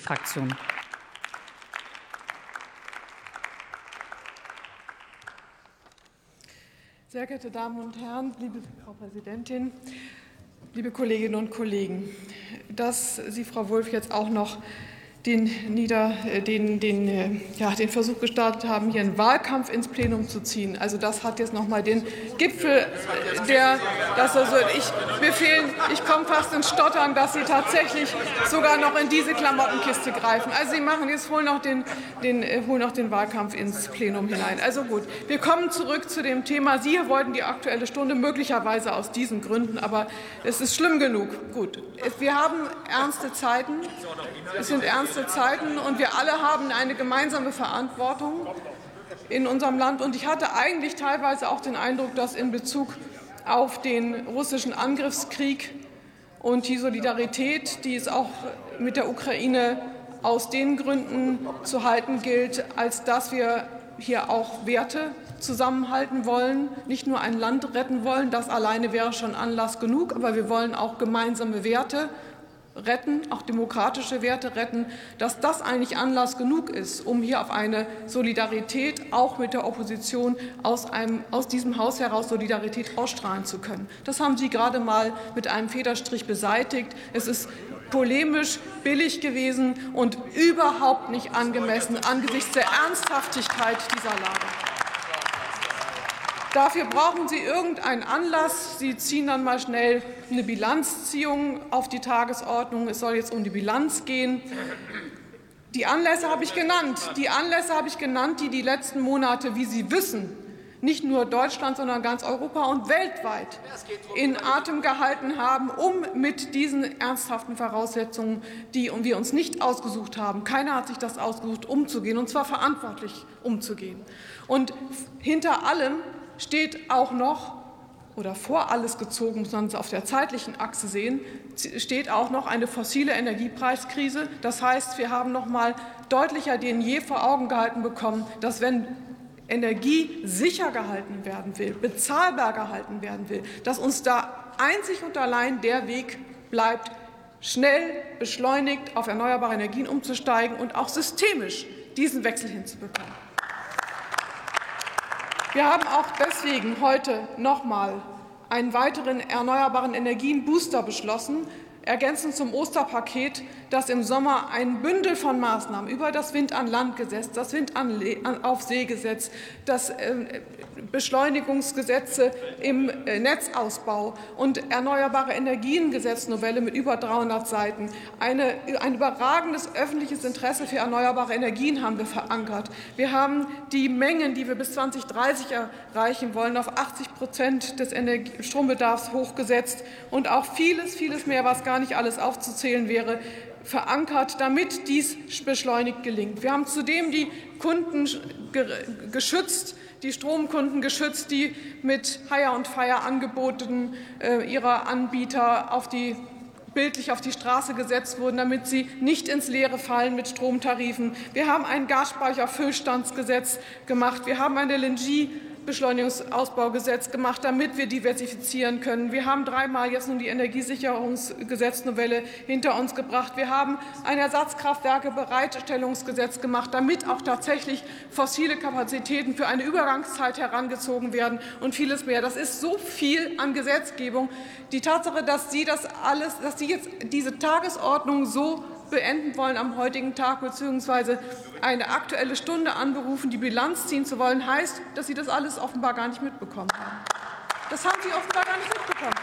Fraktion. Sehr geehrte Damen und Herren, liebe Frau Präsidentin, liebe Kolleginnen und Kollegen, dass Sie, Frau Wulff, jetzt auch noch den, Nieder-, äh, den, den, äh, ja, den Versuch gestartet haben, hier einen Wahlkampf ins Plenum zu ziehen. Also das hat jetzt noch mal den Gipfel der, das also ich befehlen, ich komme fast ins Stottern, dass Sie tatsächlich sogar noch in diese Klamottenkiste greifen. Also Sie machen jetzt wohl noch den, den, äh, holen noch den Wahlkampf ins Plenum hinein. Also gut, wir kommen zurück zu dem Thema. Sie wollten die Aktuelle Stunde möglicherweise aus diesen Gründen, aber es ist schlimm genug. Gut, wir haben ernste Zeiten. Es sind ernste ernste Zeiten, und wir alle haben eine gemeinsame Verantwortung in unserem Land. Und ich hatte eigentlich teilweise auch den Eindruck, dass in Bezug auf den russischen Angriffskrieg und die Solidarität, die es auch mit der Ukraine aus den Gründen zu halten gilt, als dass wir hier auch Werte zusammenhalten wollen, nicht nur ein Land retten wollen, das alleine wäre schon Anlass genug, aber wir wollen auch gemeinsame Werte retten, auch demokratische Werte retten, dass das eigentlich Anlass genug ist, um hier auf eine Solidarität auch mit der Opposition aus, einem, aus diesem Haus heraus Solidarität ausstrahlen zu können. Das haben Sie gerade mal mit einem Federstrich beseitigt. Es ist polemisch, billig gewesen und überhaupt nicht angemessen angesichts der Ernsthaftigkeit dieser Lage. Dafür brauchen Sie irgendeinen Anlass. Sie ziehen dann mal schnell eine Bilanzziehung auf die Tagesordnung. Es soll jetzt um die Bilanz gehen. Die Anlässe habe ich genannt. Die Anlässe habe ich genannt, die die letzten Monate, wie Sie wissen, nicht nur Deutschland, sondern ganz Europa und weltweit in Atem gehalten haben, um mit diesen ernsthaften Voraussetzungen, die wir uns nicht ausgesucht haben, keiner hat sich das ausgesucht, umzugehen, und zwar verantwortlich umzugehen. Und hinter allem steht auch noch, oder vor alles gezogen, muss man es auf der zeitlichen Achse sehen, steht auch noch eine fossile Energiepreiskrise. Das heißt, wir haben noch mal deutlicher denn je vor Augen gehalten bekommen, dass wenn Energie sicher gehalten werden will, bezahlbar gehalten werden will, dass uns da einzig und allein der Weg bleibt, schnell, beschleunigt auf erneuerbare Energien umzusteigen und auch systemisch diesen Wechsel hinzubekommen. Wir haben auch deswegen heute noch mal einen weiteren erneuerbaren Energien-Booster beschlossen, ergänzend zum Osterpaket, das im Sommer ein Bündel von Maßnahmen über das Wind-an-Land-Gesetz, das Wind-auf-See-Gesetz, das ähm, Beschleunigungsgesetze im äh, Netzausbau und Erneuerbare Energien-Gesetznovelle mit über 300 Seiten. Eine, ein überragendes öffentliches Interesse für erneuerbare Energien haben wir verankert. Wir haben die Mengen, die wir bis 2030 erreichen wollen, auf 80 Prozent des Strombedarfs hochgesetzt und auch vieles, vieles mehr, was gar nicht alles aufzuzählen wäre, verankert, damit dies beschleunigt gelingt. Wir haben zudem die Kunden geschützt, die Stromkunden geschützt, die mit Hire und Fire Angeboten äh, ihrer Anbieter auf die bildlich auf die Straße gesetzt wurden, damit sie nicht ins Leere fallen mit Stromtarifen. Wir haben ein Gasspeicherfüllstandsgesetz gemacht. Wir haben eine LNG Beschleunigungsausbaugesetz gemacht, damit wir diversifizieren können. Wir haben dreimal jetzt nun die Energiesicherungsgesetznovelle hinter uns gebracht. Wir haben ein Ersatzkraftwerkebereitstellungsgesetz gemacht, damit auch tatsächlich fossile Kapazitäten für eine Übergangszeit herangezogen werden und vieles mehr. Das ist so viel an Gesetzgebung. Die Tatsache, dass Sie das alles, dass Sie jetzt diese Tagesordnung so beenden wollen am heutigen Tag bzw. eine Aktuelle Stunde anberufen, die Bilanz ziehen zu wollen, heißt, dass Sie das alles offenbar gar nicht mitbekommen haben. Das haben Sie offenbar gar nicht mitbekommen.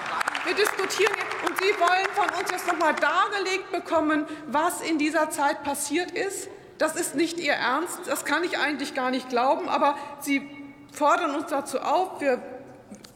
Wir diskutieren und Sie wollen von uns jetzt noch mal dargelegt bekommen, was in dieser Zeit passiert ist. Das ist nicht Ihr Ernst. Das kann ich eigentlich gar nicht glauben. Aber Sie fordern uns dazu auf. Wir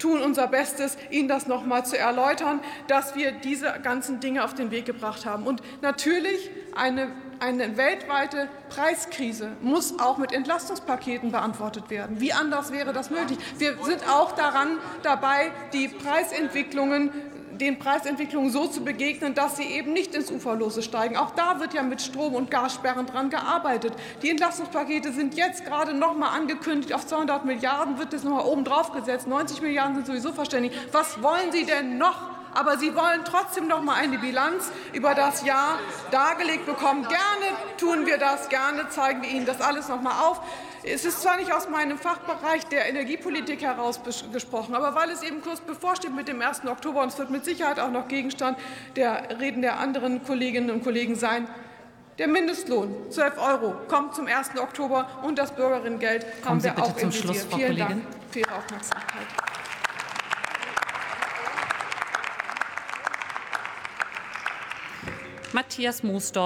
tun unser Bestes, Ihnen das noch mal zu erläutern, dass wir diese ganzen Dinge auf den Weg gebracht haben. Und natürlich eine, eine weltweite Preiskrise muss auch mit Entlastungspaketen beantwortet werden. Wie anders wäre das möglich? Wir sind auch daran dabei, die Preisentwicklungen den Preisentwicklungen so zu begegnen, dass sie eben nicht ins Uferlose steigen. Auch da wird ja mit Strom- und Gassperren dran gearbeitet. Die Entlastungspakete sind jetzt gerade noch mal angekündigt. Auf 200 Milliarden wird das noch mal oben drauf gesetzt. 90 Milliarden sind sowieso verständlich. Was wollen Sie denn noch Aber Sie wollen trotzdem noch mal eine Bilanz über das Jahr dargelegt bekommen. Gerne tun wir das, gerne zeigen wir Ihnen das alles noch mal auf. Es ist zwar nicht aus meinem Fachbereich der Energiepolitik heraus gesprochen, aber weil es eben kurz bevorsteht mit dem 1. Oktober und es wird mit Sicherheit auch noch Gegenstand der Reden der anderen Kolleginnen und Kollegen sein, der Mindestlohn 12 Euro kommt zum 1. Oktober und das Bürgerinnengeld haben wir auch im Visier. Vielen Dank für Ihre Aufmerksamkeit. Matthias Moosdorf.